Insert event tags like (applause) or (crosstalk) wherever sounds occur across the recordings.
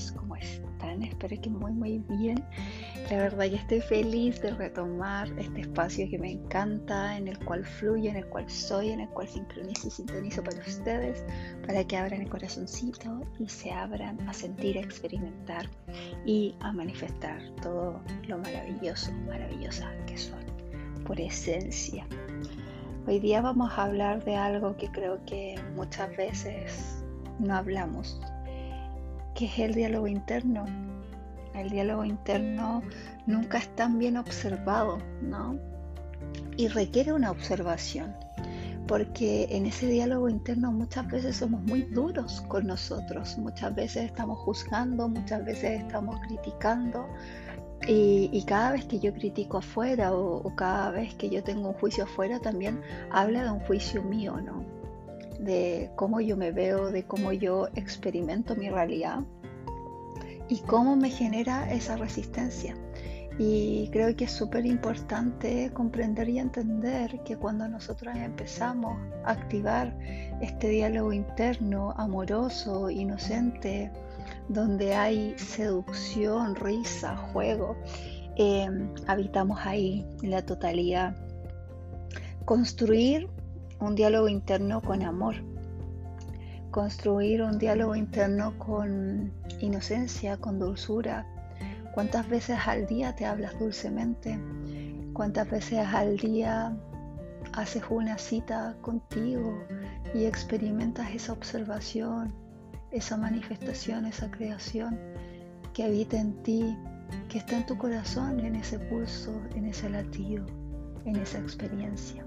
ustedes? ¿Cómo están? Espero que muy muy bien. La verdad ya estoy feliz de retomar este espacio que me encanta, en el cual fluyo, en el cual soy, en el cual sincronizo y sintonizo para ustedes, para que abran el corazoncito y se abran a sentir, a experimentar y a manifestar todo lo maravilloso, maravillosa que son por esencia. Hoy día vamos a hablar de algo que creo que muchas veces no hablamos, que es el diálogo interno. El diálogo interno nunca es tan bien observado, ¿no? Y requiere una observación, porque en ese diálogo interno muchas veces somos muy duros con nosotros, muchas veces estamos juzgando, muchas veces estamos criticando, y, cada vez que yo critico afuera o, o, cada vez que yo tengo un juicio afuera, también habla de un juicio mío, ¿no? De cómo yo me veo, de cómo yo experimento mi realidad y cómo me genera esa resistencia. Y creo que es súper importante comprender y entender que cuando nosotros empezamos a activar este diálogo interno, amoroso, inocente, donde hay seducción, risa, juego. Em, habitamos ahí en la totalidad. Construir un diálogo interno con amor. Construir un diálogo interno con inocencia, con dulzura. ¿Cuántas veces al día te hablas dulcemente? ¿Cuántas veces al día haces una cita contigo y experimentas esa observación, esa manifestación, esa creación que habita en ti, que está en tu corazón, en ese pulso, en ese latido, en esa experiencia.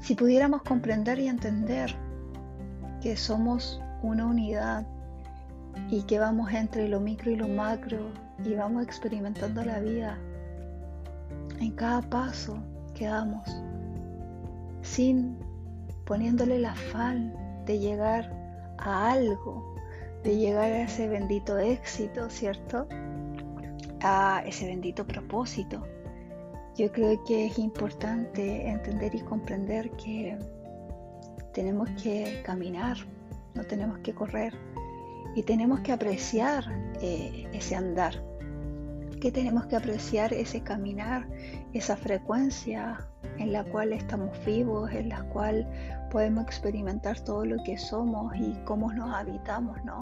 Si pudiéramos comprender y entender que somos una unidad y que vamos entre lo micro y lo macro y vamos experimentando la vida en cada paso que damos, sin poniéndole el afán de llegar a algo, de llegar a ese bendito éxito, ¿cierto? A ese bendito propósito. Yo creo que es importante entender y comprender que tenemos que caminar, no tenemos que correr y tenemos que apreciar eh, ese andar, que tenemos que apreciar ese caminar, esa frecuencia en la cual estamos vivos, en la cual podemos experimentar todo lo que somos y cómo nos habitamos, ¿no?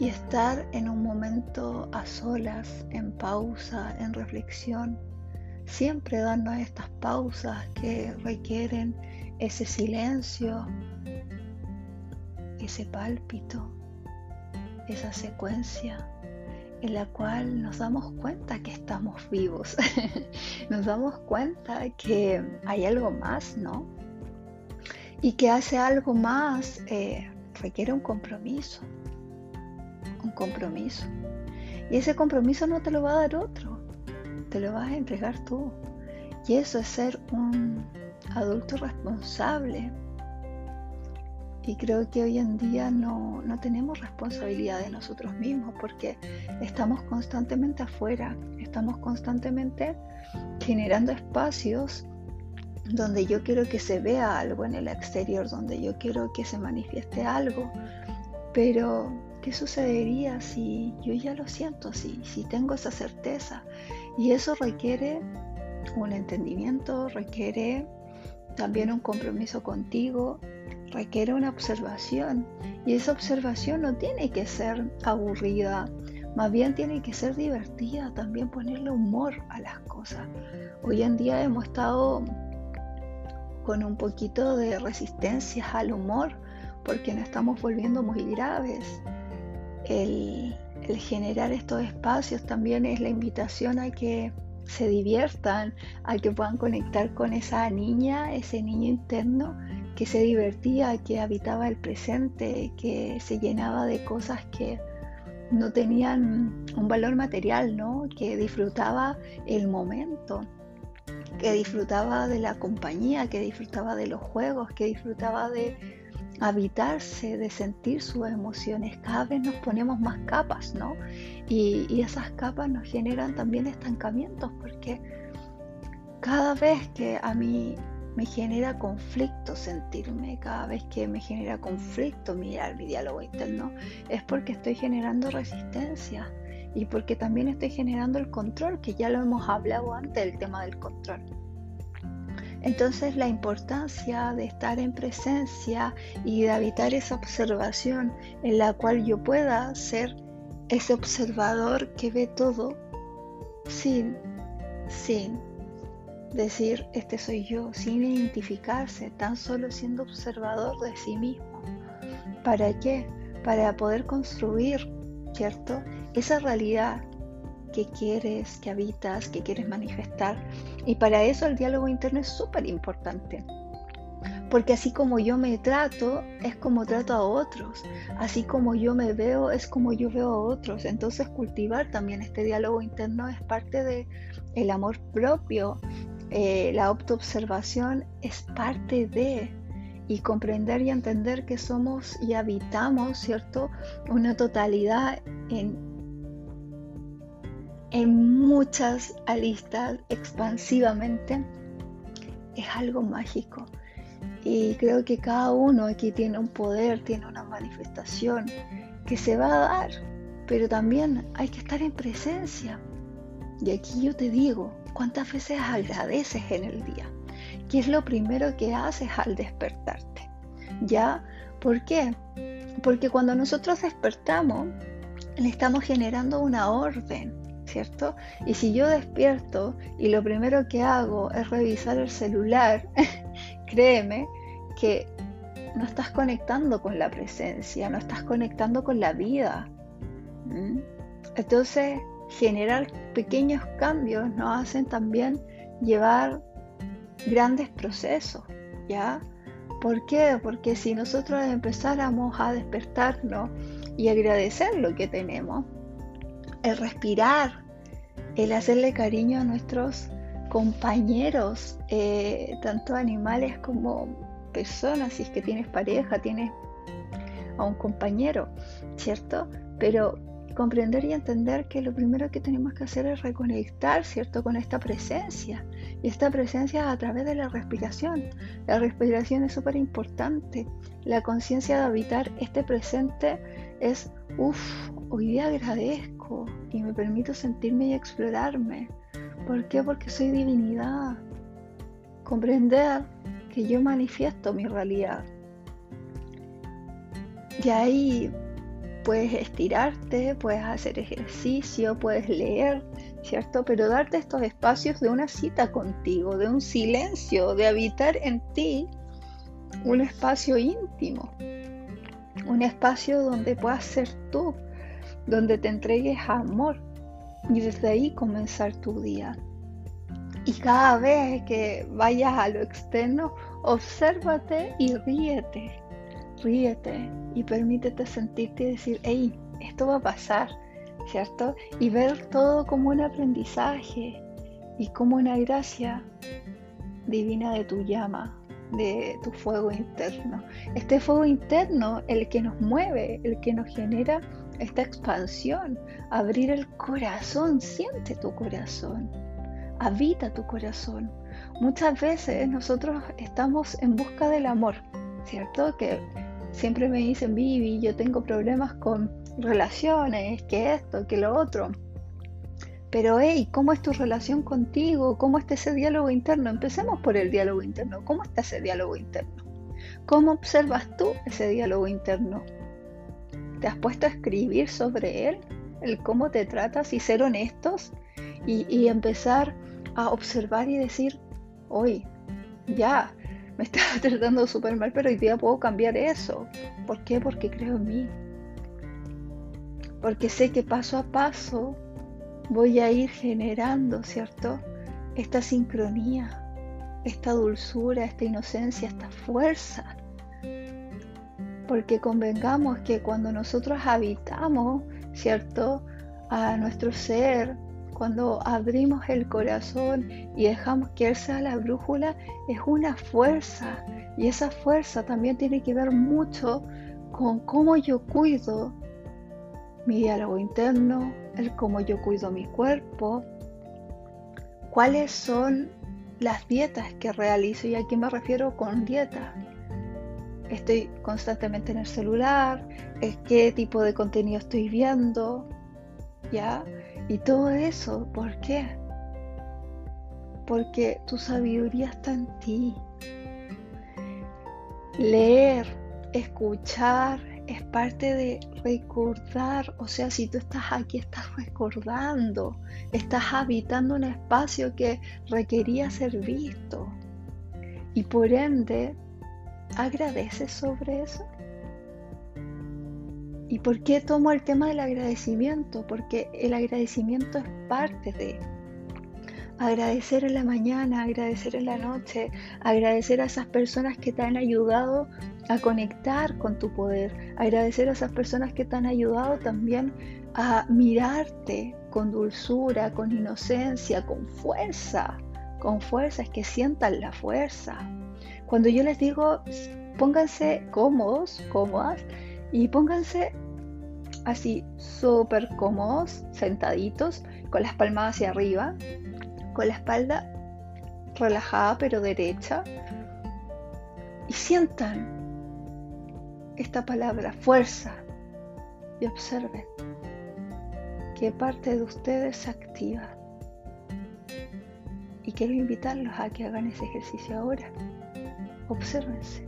Y estar en un momento a solas, en pausa, en reflexión, siempre darnos estas pausas que requieren ese silencio, ese pálpito, esa secuencia en la cual nos damos cuenta que estamos vivos, (laughs) nos damos cuenta que hay algo más, ¿no? Y que hace algo más eh, requiere un compromiso, un compromiso. Y ese compromiso no te lo va a dar otro, te lo vas a entregar tú. Y eso es ser un adulto responsable, y creo que hoy en día no, tenemos responsabilidad de nosotros mismos porque estamos constantemente afuera, estamos constantemente generando espacios donde yo quiero que se vea algo en el exterior, donde yo quiero que se manifieste algo, pero ¿qué sucedería si yo ya lo siento así, si tengo esa certeza? Y eso requiere un entendimiento, requiere también un compromiso contigo, requiere una observación y esa observación no tiene que ser aburrida, más bien tiene que ser divertida, también ponerle humor a las cosas. Hoy en día hemos estado con un poquito de resistencia al humor porque nos estamos volviendo muy graves. El, generar estos espacios también es la invitación a que se diviertan, a que puedan conectar con esa niña, ese niño interno que se divertía, que habitaba el presente, que se llenaba de cosas que no tenían un valor material, ¿no? que disfrutaba el momento, que disfrutaba de la compañía, que disfrutaba de los juegos, que disfrutaba de habitarse, de sentir sus emociones. Cada vez nos ponemos más capas, ¿no? Y, y esas capas nos generan también estancamientos porque cada vez que a mí me genera conflicto sentirme, cada vez que me genera conflicto mirar mi diálogo interno, es porque estoy generando resistencia y porque también estoy generando el control, que ya lo hemos hablado antes, el tema del control. Entonces la importancia de estar en presencia y de habitar esa observación en la cual yo pueda ser ese observador que ve todo sin, sin decir, este soy yo, sin identificarse, tan solo siendo observador de sí mismo. ¿Para qué? Para poder construir, ¿cierto? Esa realidad que quieres, que habitas, que quieres manifestar. Y para eso el diálogo interno es súper importante. Porque así como yo me trato, es como trato a otros. Así como yo me veo, es como yo veo a otros. Entonces cultivar también este diálogo interno es parte de el amor propio. Eh, la autoobservación es parte de y comprender y entender que somos y habitamos, ¿cierto? Una totalidad en en muchas alistas expansivamente, es algo mágico. Y creo que cada uno aquí tiene un poder, tiene una manifestación que se va a dar, pero también hay que estar en presencia. Y aquí yo te digo, ¿cuántas veces agradeces en el día? ¿Qué es lo primero que haces al despertarte? ¿Ya? ¿Por qué? Porque cuando nosotros despertamos, le estamos generando una orden ¿cierto? Y si yo despierto y lo primero que hago es revisar el celular, (laughs) créeme que no estás conectando con la presencia, no estás conectando con la vida. Entonces, generar pequeños cambios nos hacen también llevar grandes procesos, ¿ya? ¿Por qué? Porque si nosotros empezáramos a despertarnos y agradecer lo que tenemos, el respirar, el hacerle cariño a nuestros compañeros, eh, tanto animales como personas, si es que tienes pareja, tienes a un compañero, ¿cierto? Pero comprender y entender que lo primero que tenemos que hacer es reconectar, ¿cierto?, con esta presencia. Y esta presencia a través de la respiración. La respiración es súper importante. La conciencia de habitar este presente es, uff, hoy día agradezco y me permito sentirme y explorarme. ¿Por qué? Porque soy divinidad. Comprender que yo manifiesto mi realidad. Y ahí puedes estirarte, puedes hacer ejercicio, puedes leer, ¿cierto? Pero darte estos espacios de una cita contigo, de un silencio, de habitar en ti un espacio íntimo, un espacio donde puedas ser tú, donde te entregues amor y desde ahí comenzar tu día. Y cada vez que vayas a lo externo, obsérvate y ríete, ríete y permítete sentirte y decir, hey, esto va a pasar, ¿cierto? Y ver todo como un aprendizaje y como una gracia divina de tu llama, de tu fuego interno. Este fuego interno, el que nos mueve, el que nos genera esta expansión, abrir el corazón, siente tu corazón, habita tu corazón. Muchas veces nosotros estamos en busca del amor, ¿cierto? Que siempre me dicen, Vivi, yo tengo problemas con relaciones, que esto, que lo otro. Pero, hey, ¿cómo es tu relación contigo? ¿Cómo está ese diálogo interno? Empecemos por el diálogo interno. ¿Cómo está ese diálogo interno? ¿Cómo observas tú ese diálogo interno? ¿Te has puesto a escribir sobre él? El cómo te tratas y ser honestos y, empezar a observar y decir, hoy, ya, me (laughs) estaba tratando súper mal, pero hoy día puedo cambiar eso. ¿Por qué? Porque creo en mí. Porque sé que paso a paso voy a ir generando, ¿cierto? Esta sincronía, esta dulzura, esta inocencia, esta fuerza. Porque convengamos que cuando nosotros habitamos, ¿cierto? A nuestro ser, cuando abrimos el corazón y dejamos que Él sea la brújula, es una fuerza. Y esa fuerza también tiene que ver mucho con cómo yo cuido mi diálogo interno, el cómo yo cuido mi cuerpo, cuáles son las dietas que realizo. ¿Y a qué me refiero con dieta? Estoy constantemente en el celular, qué tipo de contenido estoy viendo, ¿ya? Y todo eso, ¿por qué? Porque tu sabiduría está en ti. Leer, escuchar, es parte de recordar, o sea, si tú estás aquí, estás recordando, estás habitando un espacio que requería ser visto. Y por ende, agradeces sobre eso. ¿Y por qué tomo el tema del agradecimiento? Porque el agradecimiento es parte de agradecer en la mañana, agradecer en la noche, agradecer a esas personas que te han ayudado a conectar con tu poder, agradecer a esas personas que te han ayudado también a mirarte con dulzura, con inocencia, con fuerza, con fuerza, es que sientan la fuerza. Cuando yo les digo, pónganse cómodos, cómodas, y pónganse así súper cómodos, sentaditos, con las palmas hacia arriba, con la espalda relajada pero derecha, y sientan esta palabra, fuerza, y observen qué parte de ustedes se activa. Y quiero invitarlos a que hagan ese ejercicio ahora. Obsérvense.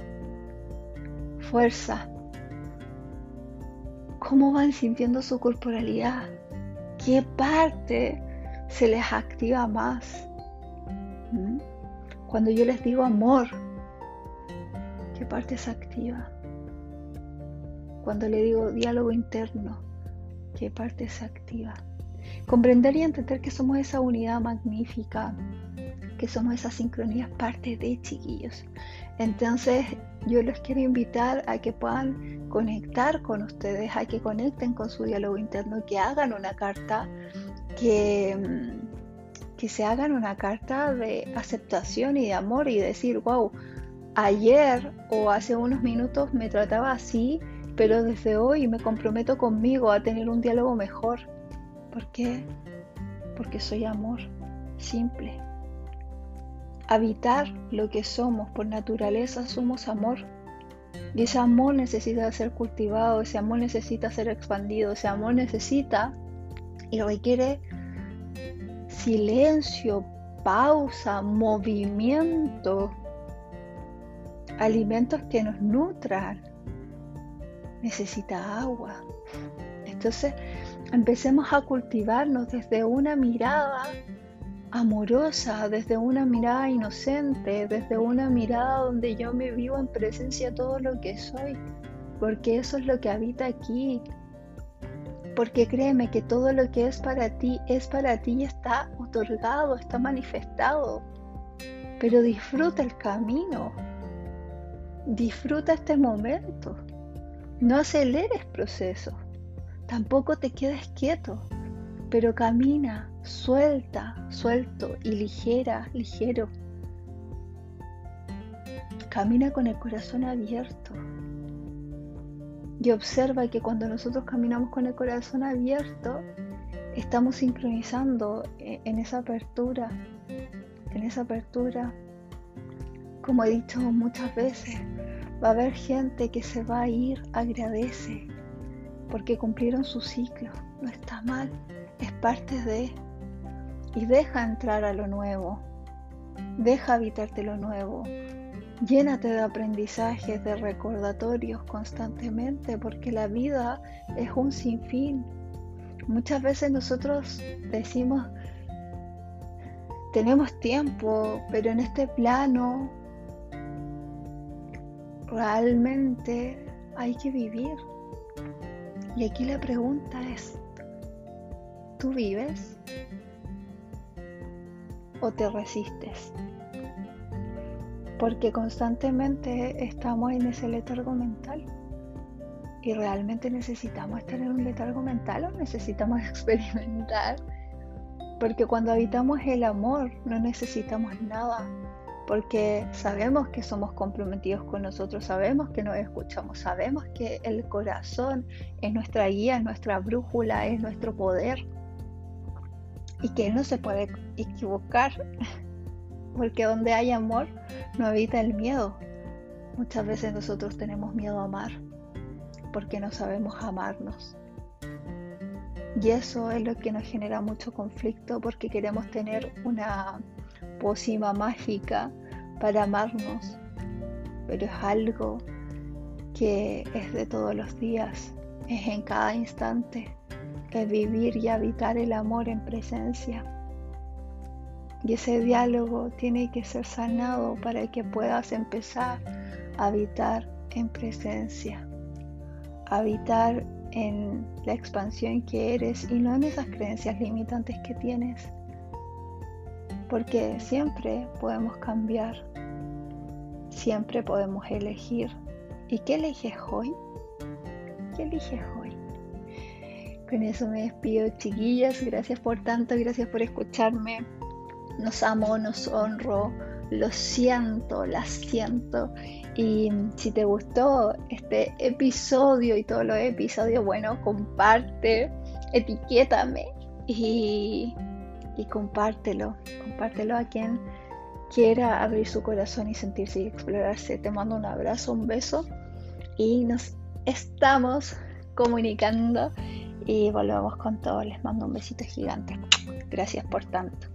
Fuerza. ¿Cómo van sintiendo su corporalidad? ¿Qué parte se les activa más? ¿Mm? Cuando yo les digo amor, ¿qué parte se activa? Cuando le digo diálogo interno, ¿qué parte se activa? Comprender y entender que somos esa unidad magnífica, que somos esa sincronía parte de chiquillos. Entonces yo les quiero invitar a que puedan conectar con ustedes, a que conecten con su diálogo interno, que hagan una carta, que, que se hagan una carta de aceptación y de amor y decir, wow, ayer o hace unos minutos me trataba así pero desde hoy me comprometo conmigo a tener un diálogo mejor. ¿Por qué? Porque soy amor, simple. Habitar lo que somos por naturaleza somos amor. Y ese amor necesita ser cultivado, ese amor necesita ser expandido, ese amor necesita y requiere silencio, pausa, movimiento, alimentos que nos nutran, necesita agua. Entonces, empecemos a cultivarnos desde una mirada amorosa, desde una mirada inocente, desde una mirada donde yo me vivo en presencia de todo lo que soy, porque eso es lo que habita aquí. Porque créeme que todo lo que es para ti es para ti y está otorgado, está manifestado. Pero disfruta el camino, disfruta este momento. No aceleres proceso, tampoco te quedes quieto, pero camina, suelta, suelto y ligera, ligero. Camina con el corazón abierto. Y observa que cuando nosotros caminamos con el corazón abierto, estamos sincronizando e-, en esa apertura, en esa apertura, como he dicho muchas veces, Va a haber gente que se va a ir, agradece, porque cumplieron su ciclo. No está mal, es parte de... Y deja entrar a lo nuevo, deja habitarte lo nuevo, llénate de aprendizajes, de recordatorios constantemente, porque la vida es un sinfín. Muchas veces nosotros decimos, tenemos tiempo, pero en este plano realmente hay que vivir. Y aquí la pregunta es, ¿tú vives o te resistes? Porque constantemente estamos en ese letargo mental. ¿Y realmente necesitamos estar en un letargo mental o necesitamos (laughs) experimentar? Porque cuando habitamos el amor no necesitamos nada, porque sabemos que somos comprometidos con nosotros, sabemos que nos escuchamos, sabemos que el corazón es nuestra guía, es nuestra brújula, es nuestro poder y que no se puede equivocar. porque donde hay amor no habita el miedo. Muchas veces nosotros tenemos miedo a amar porque no sabemos amarnos. Y eso es lo que nos genera mucho conflicto porque queremos tener una pócima mágica para amarnos, pero es algo que es de todos los días, es en cada instante, es vivir y habitar el amor en presencia. Y ese diálogo tiene que ser sanado para que puedas empezar a habitar en presencia, habitar en la expansión que eres y no en esas creencias limitantes que tienes. Porque siempre podemos cambiar, siempre podemos elegir. ¿Y qué eliges hoy? ¿Qué eliges hoy? Con eso me despido, chiquillas. Gracias por tanto, gracias por escucharme. Nos amo, nos honro, lo siento, la siento. Y si te gustó este episodio y todos los episodios, bueno, comparte, etiquétame y, y compártelo. Compártelo a quien quiera abrir su corazón y sentirse y explorarse. Te mando un abrazo, un beso y nos estamos comunicando y volvemos con todo. Les mando un besito gigante. Gracias por tanto.